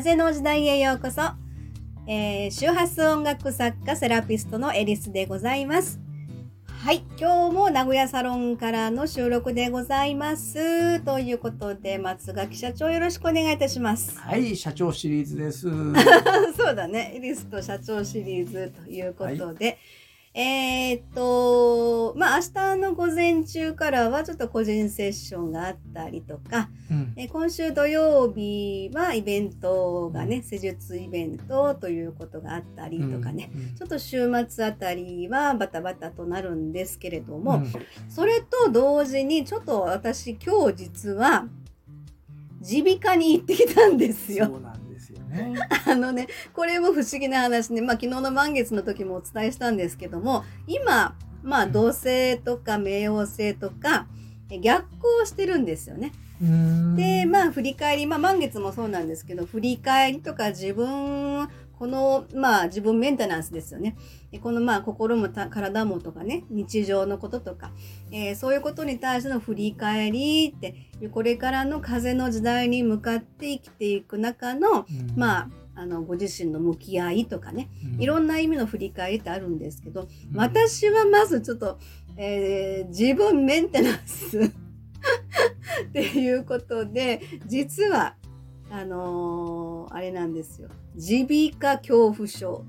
風の時代へようこそ、えー、周波数音楽作家セラピストのエリスでございます。はい今日も名古屋サロンからの収録でございます。ということで松垣社長よろしくお願いいたします。はい社長シリーズです。そうだね。エリスと社長シリーズということで、はいえー、っと、まあ、明日の午前中からはちょっと個人セッションがあったりとか、うん、え今週土曜日はイベントがね、施術イベントということがあったりとかね、うんうん、ちょっと週末あたりはバタバタとなるんですけれども、それと同時にちょっと私今日実は耳鼻科に行ってきたん。ですよ。あのね、これも不思議な話ね、まあ昨日の満月の時もお伝えしたんですけども、今、まあ同性とか冥王星とか逆行してるんですよね。で、まあ振り返り、まあ満月もそうなんですけど、振り返りとか自分この、まあ、自分メンテナンスですよね。この、まあ、心も体もとかね、日常のこととか、えー、そういうことに対しての振り返りって、これからの風の時代に向かって生きていく中の、うん、まあ、あの、ご自身の向き合いとかね、うん、いろんな意味の振り返りってあるんですけど、うん、私はまずちょっと、えー、自分メンテナンス っていうことで、実は、あのー、あれなんですよ。耳鼻科恐怖症。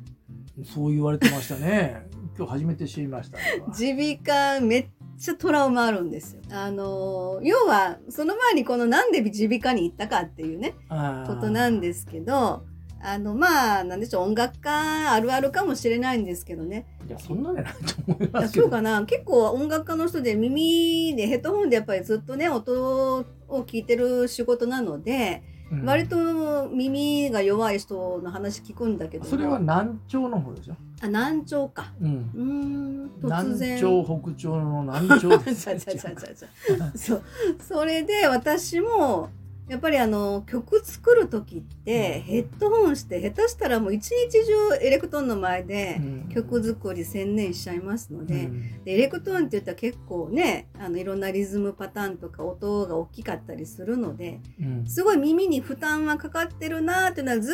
そう言われてましたね。今日初めて知りました。耳鼻科めっちゃトラウマあるんですよ。あのー、要は、その前にこのなんで耳鼻科に行ったかっていうね、ことなんですけど、あの、まあ、なんでしょう、音楽家あるあるかもしれないんですけどね。いや、そんなじゃないと思います。そうかな。結構音楽家の人で耳でヘッドホンでやっぱりずっとね、音を聞いてる仕事なので、うん、割と耳が弱い人の話聞くんだけど。それは難聴の方でしょ？あ難聴か。うん。うん突然。南朝北朝の南朝 そう。それで私もやっぱりあの曲作る時ってヘッドホンして下手したらもう一日中エレクトーンの前で曲作り専念しちゃいますのでうん、でエレクトーンって言ったら結構ねあのいろんなリズムパターンとか音が大きかったりするので、うん、すごい耳に負担はかかってるなっていうのはず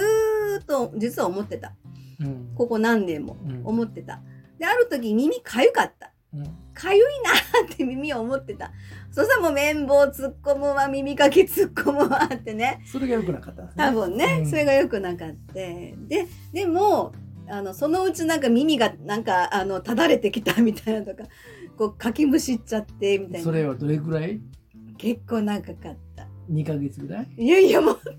っと実は思ってた、うん、ここ何年も思ってた。である時耳かゆかった。かゆいなって耳を思ってた。そしたらもう綿棒突っ込むわ、耳かき突っ込むわってね。それが良くなかった、ね、多分ね、うん、それが良くなかった。で、でも、あの、そのうちなんか耳がなんか、あの、ただれてきたみたいなとか、こう、かきむしっちゃってみたいな。それはどれぐらい？結構長かった。2ヶ月ぐらい？いやいや、もっと。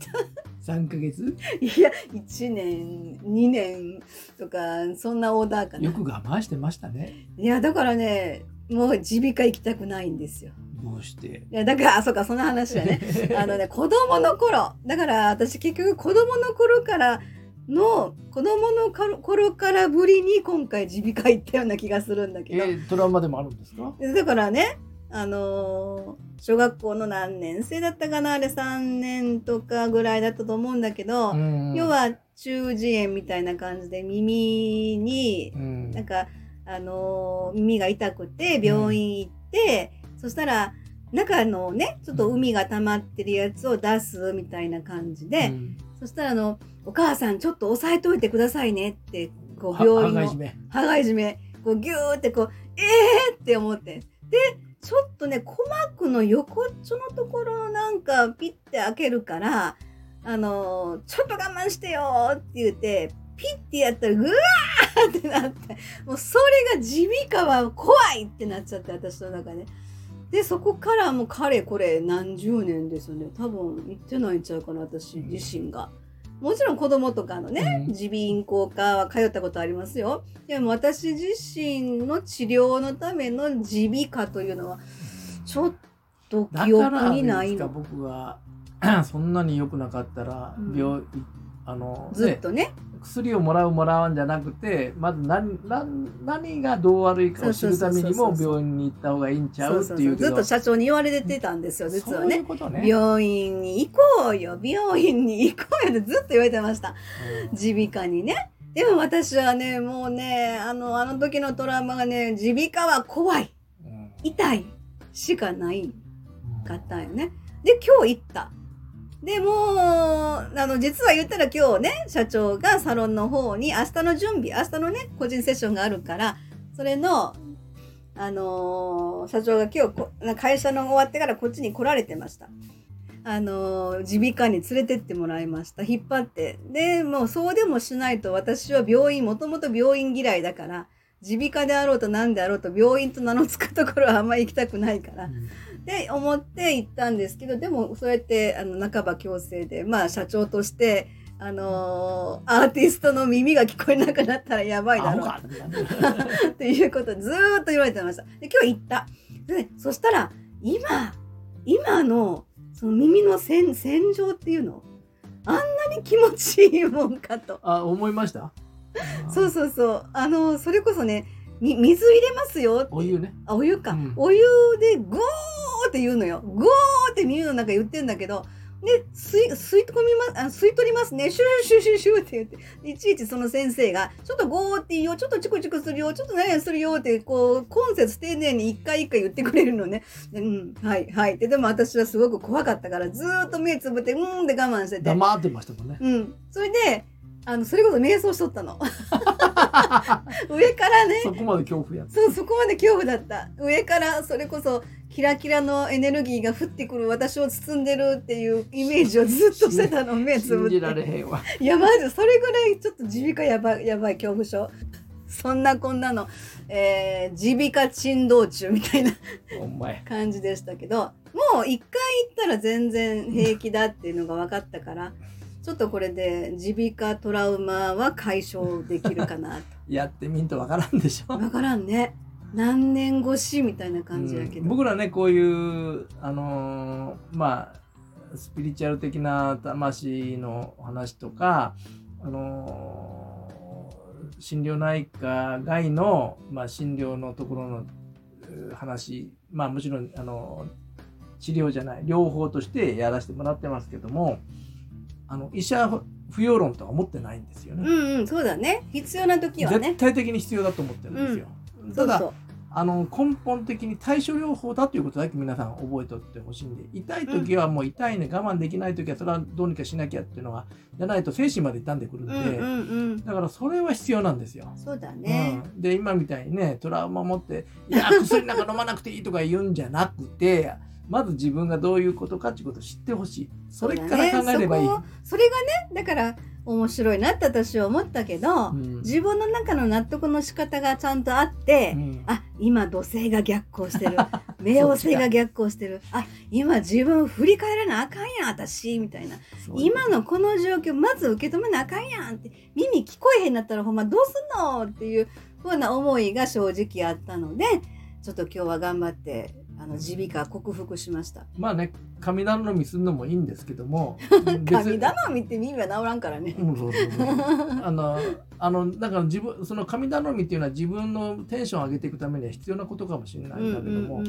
3ヶ月？いや1年2年とかそんなオーダーかな。よく我慢してましたね。いやだからねもう耳鼻科行きたくないんですよ。どうして？いやだからあそうかその話だね。あのね子供の頃だから私結局子供の頃からの子供の頃からぶりに今回耳鼻科行ったような気がするんだけど、えー、トラウマでもあるんですか？だからねあのー、小学校の何年生だったかなあれ3年とかぐらいだったと思うんだけど、要は中耳炎みたいな感じで耳に、なんか、あのー、耳が痛くて病院行って、そしたら中のねちょっと海が溜まってるやつを出すみたいな感じで、そしたらあの「お母さんちょっと押さえといてくださいね」ってこう病院の羽交い締め。こうギューってこう「ええー!」って思って。でちょっとね、鼓膜の横っちょのところなんかピッて開けるから、あの、ちょっと我慢してよって言って、ピッてやったら、ぐわーってなって、もうそれが耳鼻科は怖いってなっちゃって、私の中で。で、そこからもうかれこれ何十年ですよね。多分行ってないんちゃうかな、私自身が。もちろん子供とかのね、耳鼻咽喉科は通ったことありますよ。でも私自身の治療のための耳鼻科というのは、ちょっと記憶にないの。僕は そんなに良くなかったら、病、うん、あの、ずっとね。薬をもらうもらわんじゃなくてまず何何何がどう悪いかを知るためにも病院に行った方がいいんちゃうっていうずっと社長に言われてたんですよ実はね、ね、病院に行こうよ病院に行こうよってずっと言われてました。耳鼻科にね。でも私はねもうねあのあの時のトラウマがね耳鼻科は怖い、痛いしかないかったよね。で今日行ったでもあの実は言ったら今日ね社長がサロンの方に明日の準備明日のね個人セッションがあるからそれのあのー社長が今日会社の終わってからこっちに来られてました。あの耳鼻科に連れてってもらいました。引っ張って。でもうそうでもしないと私は病院もともと病院嫌いだから耳鼻科であろうと何であろうと病院と名の付くところはあんまり行きたくないからって思って行ったんですけどでもそうやってあの半ば強制でまあ社長としてあのーアーティストの耳が聞こえなくなったらやばいだろう。っていうことずーっと言われてました。で今日行った。でそしたら今今のその耳の洗洗浄っていうのあんなに気持ちいいもんかと。あ思いました？そうそうそう。あのそれこそねみ水入れますよお湯ね。あお湯か、うん。お湯でゴって言うのよ。ゴーって耳の中言ってんだけど。で吸い吸い込みまあ吸い取りますね。シューシューシューシューって言っていちいちその先生がちょっとゴーっていいよちょっとチクチクするよちょっと何々するよってこう今節丁寧に一回一回言ってくれるのねうんはいはいってでも私はすごく怖かったからずっと目つぶってうんって我慢してて黙ってましたもんねうんそれであのそれこそ瞑想しとったの。上からね。そこまで恐怖やそうそこまで恐怖だった。上からそれこそキラキラのエネルギーが降ってくる私を包んでるっていうイメージをずっとしてたの。目つぶっ信じられてへんわ。いやマジそれぐらいちょっと耳鼻科やばいやばい恐怖症。そんなこんなの、えー、耳鼻科珍道中みたいな感じでしたけど。もう一回行ったら全然平気だっていうのが分かったからちょっとこれで耳鼻科トラウマは解消できるかなと。やってみんとわからんでしょ。分からんね。何年越しみたいな感じやけど、うん。僕らねこういうあのーまあスピリチュアル的な魂の話とかあのー心療内科外の、まあ、診療のところのう話まあもちろんあの治療じゃない療法としてやらせてもらってますけどもあの医者不要論とは思ってないんですよね。うんうんそうだね。必要な時はね。絶対的に必要だと思ってるんですよ。ただそうそう。あの根本的に対処療法だということだけ皆さん覚えておってほしいんで痛い時はもう痛いね我慢できない時はそれはどうにかしなきゃっていうのがじゃないと精神まで傷んでくるんで、うんうんうん。だからそれは必要なんですよ。そうだね、うん、で今みたいにねトラウマ持って「いや薬なんか飲まなくていい」とか言うんじゃなくてまず自分がどういうことかっていうことを知ってほしい。それから考えればいい。そこをそれがねだから面白いなって私は思ったけど、うん。自分の中の納得の仕方がちゃんとあって、うん。あ今土星が逆行してる。冥王星が逆行してる。あ今自分振り返らなあかんやん私みたいな。今のこの状況まず受け止めなあかんやんって耳聞こえへんなったらほんまどうすんのっていうふうな思いが正直あったのでちょっと今日は頑張ってあの耳鼻科克服しました。まあね神頼みするのもいいんですけども。神頼みって耳は治らんからね。うんそうそうそう。あのあのだから自分その神頼みっていうのは自分のテンションを上げていくためには必要なことかもしれないんだけども、うんうんうんうん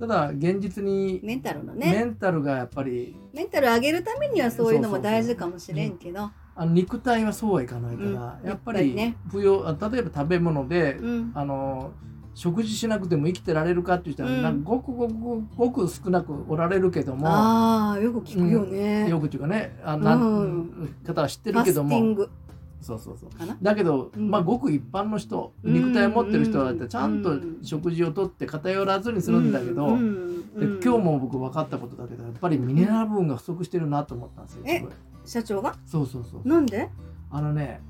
ただ現実にメンタルのメねンタルがやっぱりメンタル上げるためにはそういうのも大事かもしれんけど。あの肉体はそうはいかないから、うんやっぱりりね。不要あ例えば食べ物で、うん。あの食事しなくても生きてられるかって言ったら、うん。ごくごくごく少なくおられるけどもああよく聞くよね、よくっていうかねあなん、うん方は知ってるけども。ィング。そうそうそう。だけど、うん。まあごく一般の人うん肉体を持ってる人はちゃんとうん。食事をとって偏らずにするんだけど、うん。うん。で今日も僕分かったことだけどやっぱりミネラル分が不足してるなと思ったんですよ。え？社長が？そうそうそう。なんで？あのね、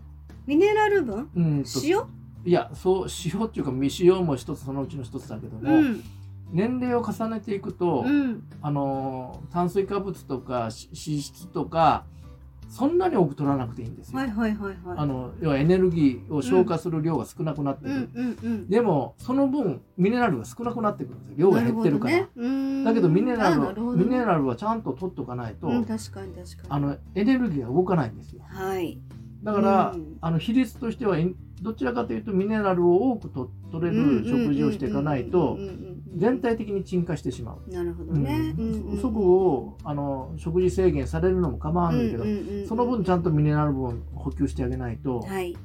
ミネラル分？うんと塩？いやそう塩っていうか未塩も一つそのうちの一つだけども、うん。年齢を重ねていくと、うん。あの炭水化物とかし脂質とかそんなに多く取らなくていいんですよ。はいはいはいはい。あの要はエネルギーを消化する量が少なくなってくる。うんうんうん。でもその分ミネラルが少なくなってくるんですよ。量が減ってるから。ね。だけどミネラルミネラルはちゃんと取っとかないと、うん確かに確かに。あのエネルギーが動かないんですよ。はいだから、うん。あの比率としてはいどちらかというとミネラルを多くと取れる食事をしていかないと全体的に沈下してしまう。なるほどうんねそこをあの食事制限されるのも構わないけど、その分ちゃんとミネラル分を補給してあげないと、はい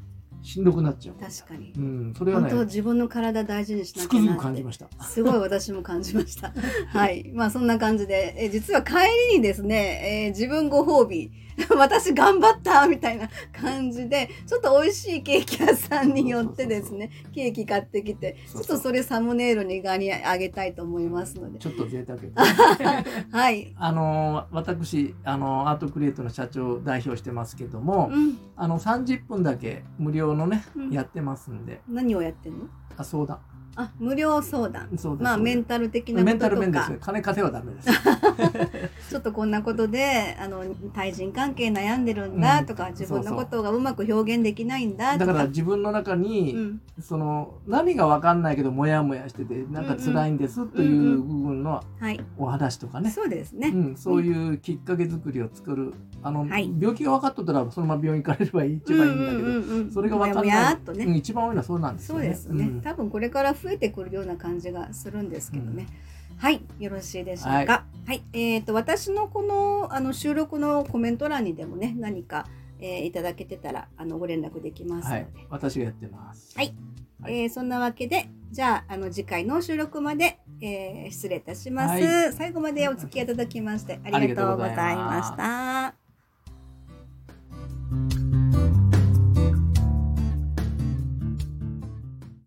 しんどくなっちゃう。確かにう。ん、それは本当ね、自分の体大事にしなきゃな感じました。すごい私も感じました。はい。まあそんな感じで、え実は帰りにですね、えー自分ご褒美、私頑張ったみたいな感じで、ちょっと美味しいケーキ屋さんによってですね、ケーキ買ってきて、ちょっとそれサムネイルに画にあげたいと思いますので。ちょっと贅沢で。はい。あの私あのアートクリエイトの社長を代表してますけども、うん。あの30分だけ無料のね、うん。やってますんで。何をやってんの？あ相談。あ、無料相談。そうですまあメンタル的なこメンタととかル面ですね、金稼いはダメです ちょっとこんなことで、あの、対人関係悩んでるんだとか、うん自分のことがうまく表現できないんだとか。だから自分の中に、うん。その何が分かんないけどモヤモヤしててなんか辛いんですという部分のはい。お話とかね、そうですね。うん、そういうきっかけ作りを作るあの、はい。病気が分かっとったらそのまま病院行かれれば一番いいんだけど、うんうんうんうん。それが分かんもやもないやっとね、うん、一番多いのはそうなんですそよね。うですね、ん。多分これから増えてくるような感じがするんですけどね、はいよろしいでしょうか？ははいい、えっ、と私のこのあの収録のコメント欄にでもね何か、えーいただけてたらあのご連絡できますので、はい、私がやってます。はい。はい。えーそんなわけでじゃああの次回の収録まで、えー失礼いたします、はい。最後までお付き合いいただきましてありがとうございました